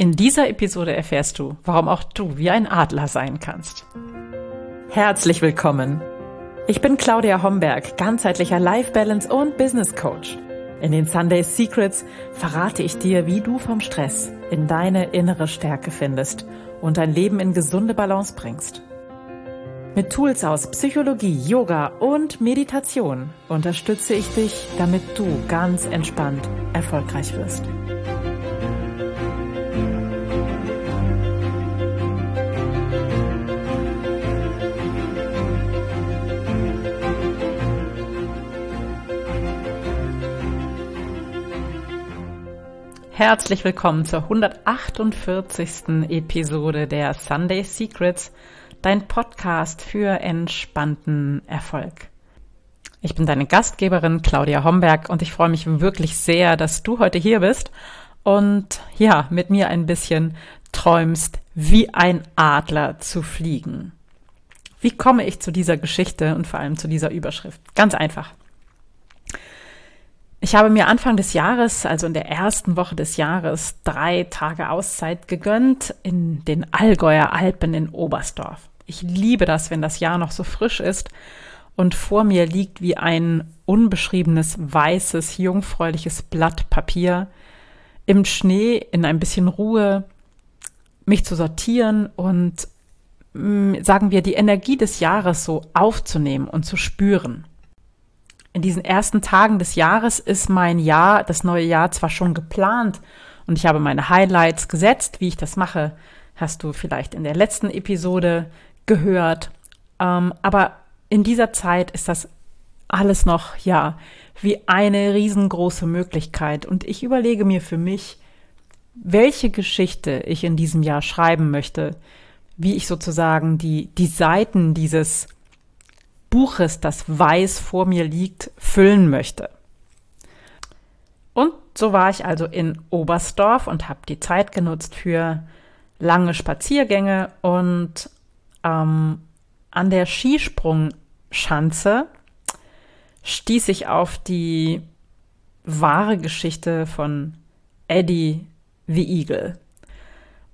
In dieser Episode erfährst du, warum auch du wie ein Adler sein kannst. Herzlich willkommen. Ich bin Claudia Homberg, ganzheitlicher Life Balance und Business Coach. In den Sunday Secrets verrate ich dir, wie du vom Stress in deine innere Stärke findest und dein Leben in gesunde Balance bringst. Mit Tools aus Psychologie, Yoga und Meditation unterstütze ich dich, damit du ganz entspannt erfolgreich wirst. Herzlich willkommen zur 148. Episode der Sunday Secrets, dein Podcast für entspannten Erfolg. Ich bin deine Gastgeberin Claudia Homberg und ich freue mich wirklich sehr, dass du heute hier bist und ja, mit mir ein bisschen träumst, wie ein Adler zu fliegen. Wie komme ich zu dieser Geschichte und vor allem zu dieser Überschrift? Ganz einfach. Ich habe mir Anfang des Jahres, also in der ersten Woche des Jahres, drei Tage Auszeit gegönnt in den Allgäuer Alpen in Oberstdorf. Ich liebe das, wenn das Jahr noch so frisch ist und vor mir liegt wie ein unbeschriebenes, weißes, jungfräuliches Blatt Papier im Schnee in ein bisschen Ruhe, mich zu sortieren und mm, sagen wir, die Energie des Jahres so aufzunehmen und zu spüren in diesen ersten Tagen des Jahres ist mein Jahr, das neue Jahr zwar schon geplant und ich habe meine Highlights gesetzt, wie ich das mache, hast du vielleicht in der letzten Episode gehört. Ähm, aber in dieser Zeit ist das alles noch, ja, wie eine riesengroße Möglichkeit. Und ich überlege mir für mich, welche Geschichte ich in diesem Jahr schreiben möchte, wie ich sozusagen die, die Seiten dieses Buches, das weiß vor mir liegt, füllen möchte. Und so war ich also in Oberstdorf und habe die Zeit genutzt für lange Spaziergänge und ähm, an der Skisprungschanze stieß ich auf die wahre Geschichte von Eddie the Eagle.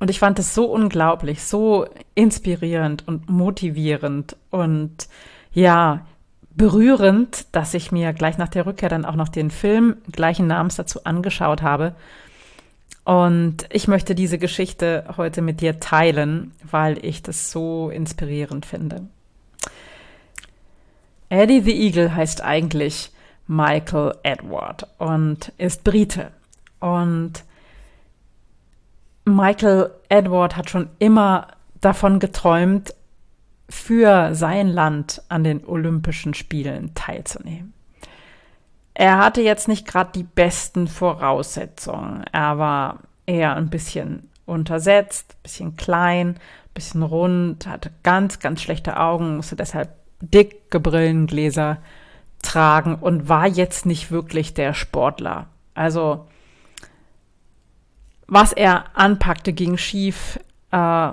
Und ich fand es so unglaublich, so inspirierend und motivierend und ja, berührend, dass ich mir gleich nach der Rückkehr dann auch noch den Film gleichen Namens dazu angeschaut habe. Und ich möchte diese Geschichte heute mit dir teilen, weil ich das so inspirierend finde. Eddie the Eagle heißt eigentlich Michael Edward und ist Brite. Und Michael Edward hat schon immer davon geträumt, für sein Land an den Olympischen Spielen teilzunehmen. Er hatte jetzt nicht gerade die besten Voraussetzungen. Er war eher ein bisschen untersetzt, bisschen klein, bisschen rund, hatte ganz, ganz schlechte Augen, musste deshalb dicke Brillengläser tragen und war jetzt nicht wirklich der Sportler. Also was er anpackte, ging schief. Äh,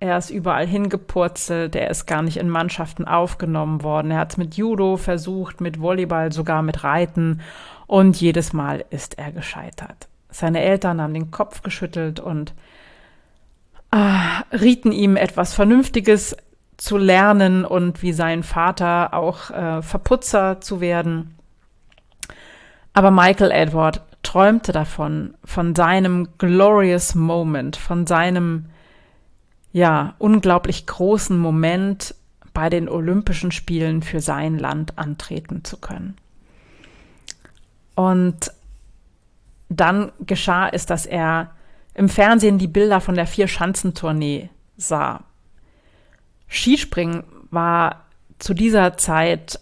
er ist überall hingepurzelt, er ist gar nicht in Mannschaften aufgenommen worden. Er hat es mit Judo versucht, mit Volleyball, sogar mit Reiten und jedes Mal ist er gescheitert. Seine Eltern haben den Kopf geschüttelt und äh, rieten ihm etwas Vernünftiges zu lernen und wie sein Vater auch äh, Verputzer zu werden. Aber Michael Edward träumte davon, von seinem glorious Moment, von seinem ja, unglaublich großen Moment bei den Olympischen Spielen für sein Land antreten zu können. Und dann geschah es, dass er im Fernsehen die Bilder von der Vier-Schanzentournee sah. Skispringen war zu dieser Zeit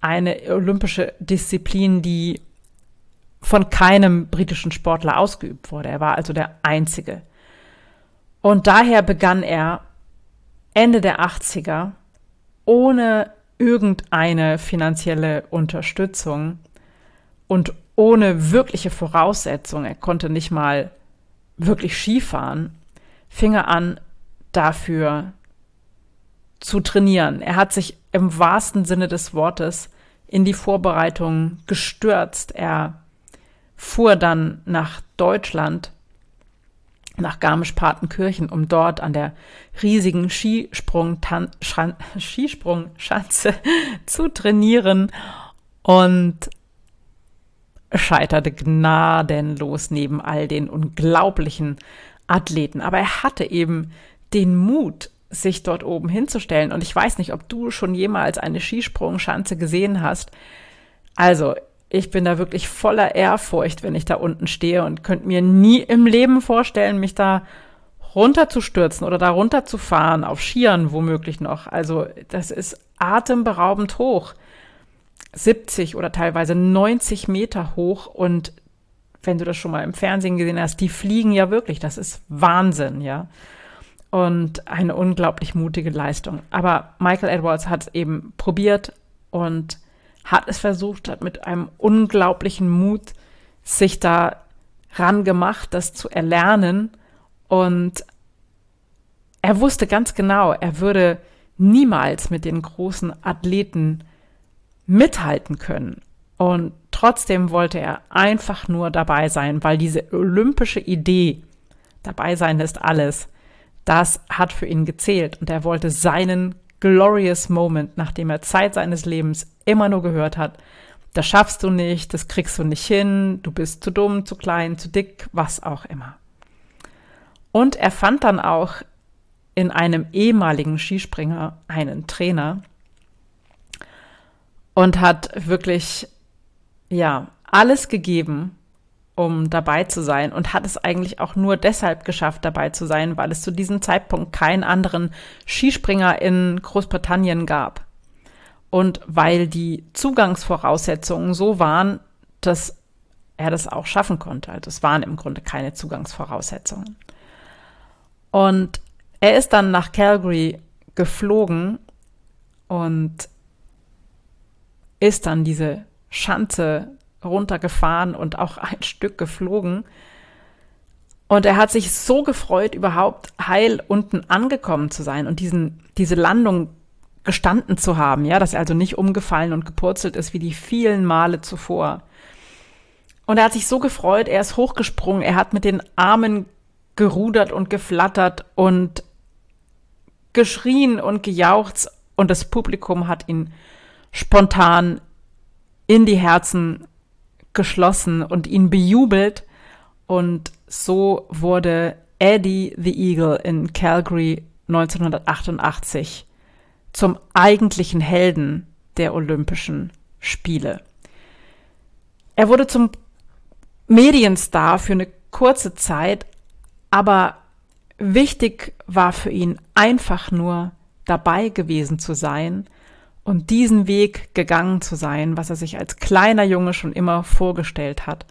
eine olympische Disziplin, die von keinem britischen Sportler ausgeübt wurde. Er war also der Einzige. Und daher begann er Ende der 80er ohne irgendeine finanzielle Unterstützung und ohne wirkliche Voraussetzung, er konnte nicht mal wirklich Skifahren, fing er an, dafür zu trainieren. Er hat sich im wahrsten Sinne des Wortes in die Vorbereitung gestürzt. Er fuhr dann nach Deutschland nach Garmisch-Partenkirchen, um dort an der riesigen Skisprungschanze zu trainieren und scheiterte gnadenlos neben all den unglaublichen Athleten. Aber er hatte eben den Mut, sich dort oben hinzustellen. Und ich weiß nicht, ob du schon jemals eine Skisprungschanze gesehen hast. Also, ich bin da wirklich voller Ehrfurcht, wenn ich da unten stehe und könnte mir nie im Leben vorstellen, mich da runterzustürzen oder da runterzufahren, auf Skiern womöglich noch. Also, das ist atemberaubend hoch. 70 oder teilweise 90 Meter hoch und wenn du das schon mal im Fernsehen gesehen hast, die fliegen ja wirklich. Das ist Wahnsinn, ja. Und eine unglaublich mutige Leistung. Aber Michael Edwards hat es eben probiert und hat es versucht, hat mit einem unglaublichen Mut sich da ran gemacht, das zu erlernen. Und er wusste ganz genau, er würde niemals mit den großen Athleten mithalten können. Und trotzdem wollte er einfach nur dabei sein, weil diese olympische Idee, dabei sein ist alles, das hat für ihn gezählt. Und er wollte seinen glorious Moment, nachdem er Zeit seines Lebens immer nur gehört hat, das schaffst du nicht, das kriegst du nicht hin, du bist zu dumm, zu klein, zu dick, was auch immer. Und er fand dann auch in einem ehemaligen Skispringer einen Trainer, und hat wirklich, ja, alles gegeben, um dabei zu sein und hat es eigentlich auch nur deshalb geschafft, dabei zu sein, weil es zu diesem Zeitpunkt keinen anderen Skispringer in Großbritannien gab. Und weil die Zugangsvoraussetzungen so waren, dass er das auch schaffen konnte. Also es waren im Grunde keine Zugangsvoraussetzungen. Und er ist dann nach Calgary geflogen und ist dann diese Schanze runtergefahren und auch ein Stück geflogen. Und er hat sich so gefreut, überhaupt heil unten angekommen zu sein und diesen, diese Landung gestanden zu haben, ja, dass er also nicht umgefallen und gepurzelt ist wie die vielen Male zuvor. Und er hat sich so gefreut, er ist hochgesprungen, er hat mit den Armen gerudert und geflattert und geschrien und gejauchzt und das Publikum hat ihn spontan in die Herzen geschlossen und ihn bejubelt. Und so wurde Eddie the Eagle in Calgary 1988 zum eigentlichen Helden der Olympischen Spiele. Er wurde zum Medienstar für eine kurze Zeit, aber wichtig war für ihn einfach nur dabei gewesen zu sein und diesen Weg gegangen zu sein, was er sich als kleiner Junge schon immer vorgestellt hat.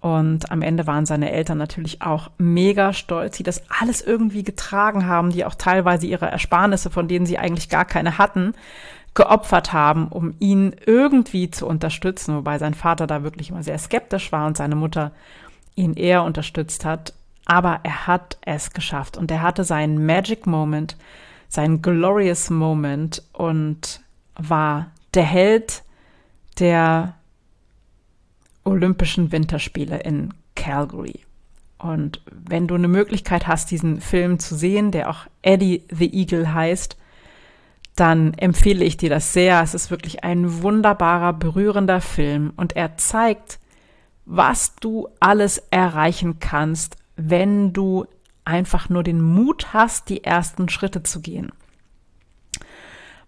Und am Ende waren seine Eltern natürlich auch mega stolz, die das alles irgendwie getragen haben, die auch teilweise ihre Ersparnisse, von denen sie eigentlich gar keine hatten, geopfert haben, um ihn irgendwie zu unterstützen, wobei sein Vater da wirklich immer sehr skeptisch war und seine Mutter ihn eher unterstützt hat. Aber er hat es geschafft und er hatte seinen Magic Moment, sein glorious Moment und war der Held der Olympischen Winterspiele in Calgary. Und wenn du eine Möglichkeit hast, diesen Film zu sehen, der auch Eddie the Eagle heißt, dann empfehle ich dir das sehr. Es ist wirklich ein wunderbarer, berührender Film und er zeigt, was du alles erreichen kannst, wenn du einfach nur den Mut hast, die ersten Schritte zu gehen.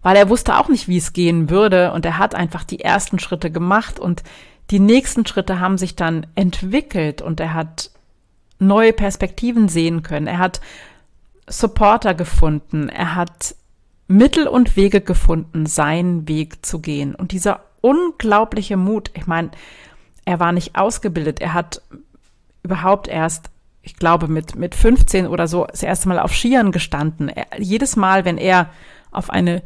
Weil er wusste auch nicht, wie es gehen würde und er hat einfach die ersten Schritte gemacht und die nächsten Schritte haben sich dann entwickelt und er hat neue Perspektiven sehen können. Er hat Supporter gefunden. Er hat Mittel und Wege gefunden, seinen Weg zu gehen. Und dieser unglaubliche Mut, ich meine, er war nicht ausgebildet. Er hat überhaupt erst ich glaube, mit, mit 15 oder so das erste Mal auf Skiern gestanden. Er, jedes Mal, wenn er auf eine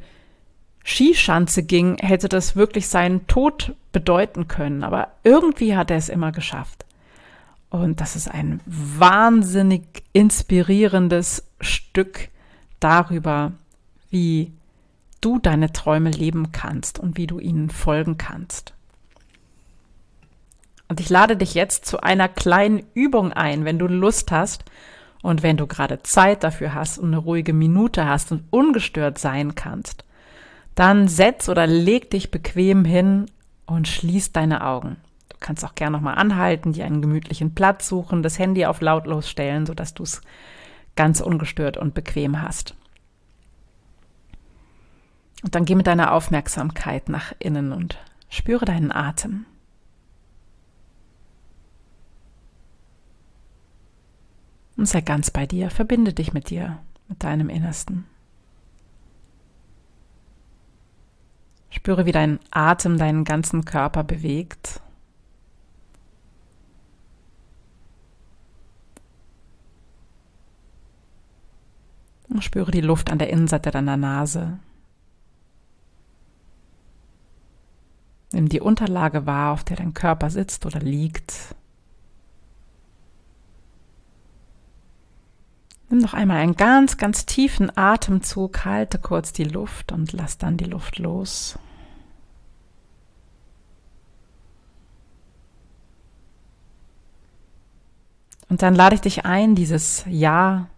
Skischanze ging, hätte das wirklich seinen Tod bedeuten können. Aber irgendwie hat er es immer geschafft. Und das ist ein wahnsinnig inspirierendes Stück darüber, wie du deine Träume leben kannst und wie du ihnen folgen kannst. Und ich lade dich jetzt zu einer kleinen Übung ein, wenn du Lust hast und wenn du gerade Zeit dafür hast und eine ruhige Minute hast und ungestört sein kannst. Dann setz oder leg dich bequem hin und schließ deine Augen. Du kannst auch gerne nochmal anhalten, dir einen gemütlichen Platz suchen, das Handy auf lautlos stellen, sodass du es ganz ungestört und bequem hast. Und dann geh mit deiner Aufmerksamkeit nach innen und spüre deinen Atem. Und sei ganz bei dir, verbinde dich mit dir, mit deinem Innersten. Spüre, wie dein Atem deinen ganzen Körper bewegt. Und spüre die Luft an der Innenseite deiner Nase. Nimm die Unterlage wahr, auf der dein Körper sitzt oder liegt. Nimm noch einmal einen ganz, ganz tiefen Atemzug, halte kurz die Luft und lass dann die Luft los. Und dann lade ich dich ein, dieses Jahr,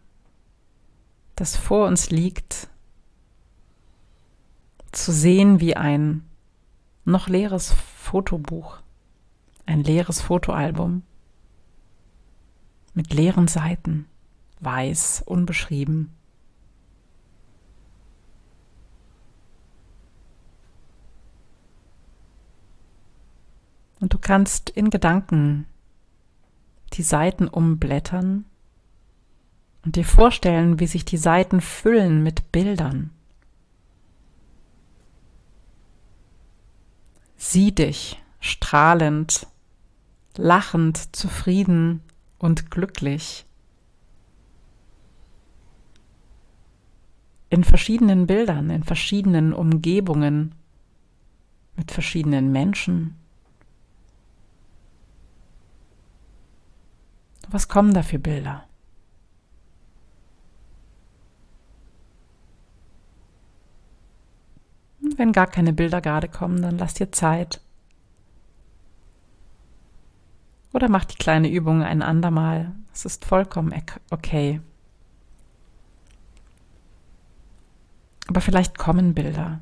das vor uns liegt, zu sehen wie ein noch leeres Fotobuch, ein leeres Fotoalbum mit leeren Seiten, weiß, unbeschrieben. Und du kannst in Gedanken die Seiten umblättern und dir vorstellen, wie sich die Seiten füllen mit Bildern. Sieh dich strahlend, lachend, zufrieden und glücklich. In verschiedenen Bildern, in verschiedenen Umgebungen, mit verschiedenen Menschen. Was kommen da für Bilder? Wenn gar keine Bilder gerade kommen, dann lass dir Zeit. Oder mach die kleine Übung ein andermal. Es ist vollkommen okay. Aber vielleicht kommen Bilder.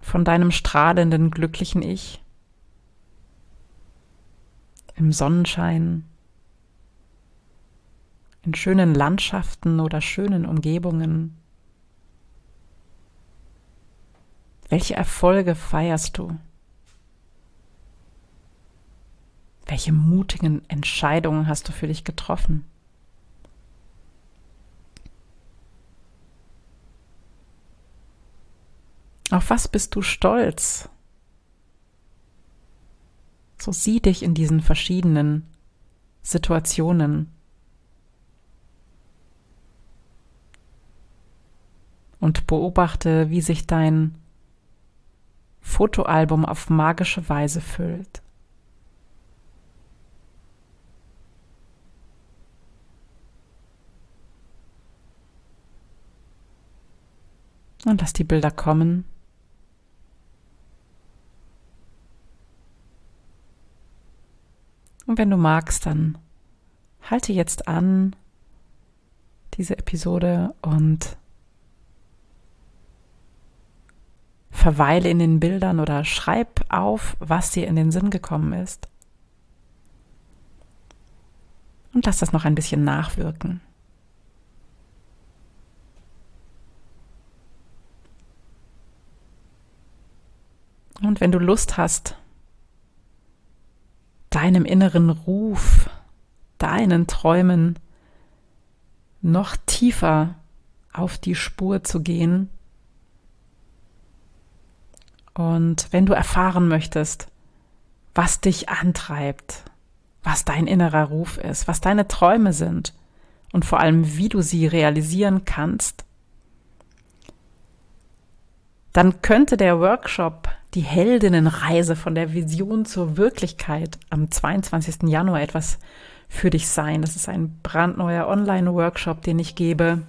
Von deinem strahlenden, glücklichen Ich. Im Sonnenschein in schönen Landschaften oder schönen Umgebungen? Welche Erfolge feierst du? Welche mutigen Entscheidungen hast du für dich getroffen? Auf was bist du stolz? So sieh dich in diesen verschiedenen Situationen. und beobachte, wie sich dein Fotoalbum auf magische Weise füllt. Und lass die Bilder kommen. Wenn du magst, dann halte jetzt an diese Episode und verweile in den Bildern oder schreib auf, was dir in den Sinn gekommen ist. Und lass das noch ein bisschen nachwirken. Und wenn du Lust hast, deinem inneren Ruf, deinen Träumen noch tiefer auf die Spur zu gehen, und wenn du erfahren möchtest, was dich antreibt, was dein innerer Ruf ist, was deine Träume sind und vor allem, wie du sie realisieren kannst, dann könnte der Workshop die Heldinnenreise von der Vision zur Wirklichkeit am 22. Januar etwas für dich sein. Das ist ein brandneuer Online-Workshop, den ich gebe.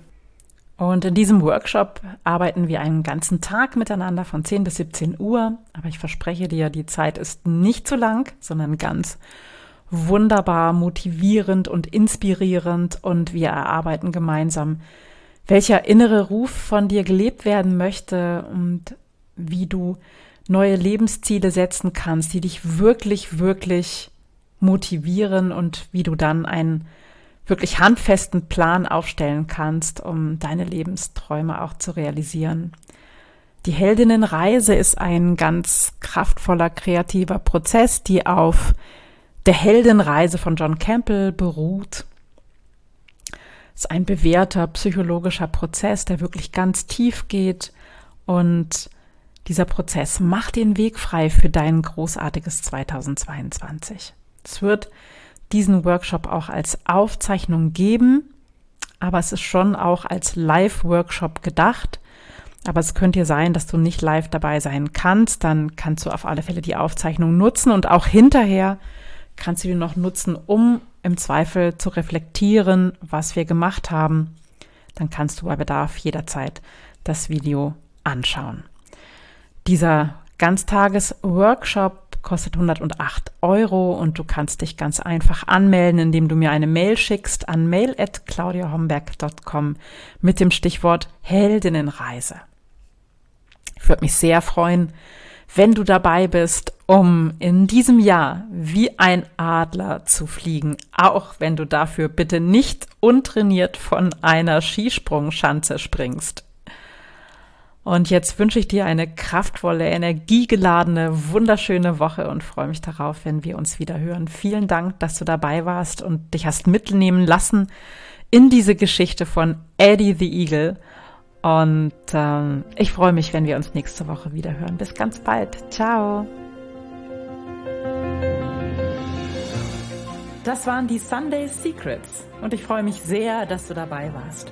Und in diesem Workshop arbeiten wir einen ganzen Tag miteinander von 10 bis 17 Uhr. Aber ich verspreche dir, die Zeit ist nicht zu lang, sondern ganz wunderbar, motivierend und inspirierend. Und wir erarbeiten gemeinsam, welcher innere Ruf von dir gelebt werden möchte und wie du neue Lebensziele setzen kannst, die dich wirklich, wirklich motivieren und wie du dann einen wirklich handfesten Plan aufstellen kannst, um deine Lebensträume auch zu realisieren. Die Heldinnenreise ist ein ganz kraftvoller, kreativer Prozess, die auf der Heldenreise von John Campbell beruht. Es ist ein bewährter psychologischer Prozess, der wirklich ganz tief geht und dieser Prozess macht den Weg frei für dein großartiges 2022. Es wird diesen Workshop auch als Aufzeichnung geben, aber es ist schon auch als Live-Workshop gedacht. Aber es könnte ja sein, dass du nicht live dabei sein kannst. Dann kannst du auf alle Fälle die Aufzeichnung nutzen und auch hinterher kannst du die noch nutzen, um im Zweifel zu reflektieren, was wir gemacht haben. Dann kannst du bei Bedarf jederzeit das Video anschauen. Dieser Ganztages-Workshop kostet 108 Euro und du kannst dich ganz einfach anmelden, indem du mir eine Mail schickst an mail.claudiahomberg.com mit dem Stichwort Heldinnenreise. Ich würde mich sehr freuen, wenn du dabei bist, um in diesem Jahr wie ein Adler zu fliegen, auch wenn du dafür bitte nicht untrainiert von einer Skisprungschanze springst. Und jetzt wünsche ich dir eine kraftvolle, energiegeladene, wunderschöne Woche und freue mich darauf, wenn wir uns wieder hören. Vielen Dank, dass du dabei warst und dich hast mitnehmen lassen in diese Geschichte von Eddie the Eagle. Und ähm, ich freue mich, wenn wir uns nächste Woche wieder hören. Bis ganz bald. Ciao. Das waren die Sunday Secrets und ich freue mich sehr, dass du dabei warst.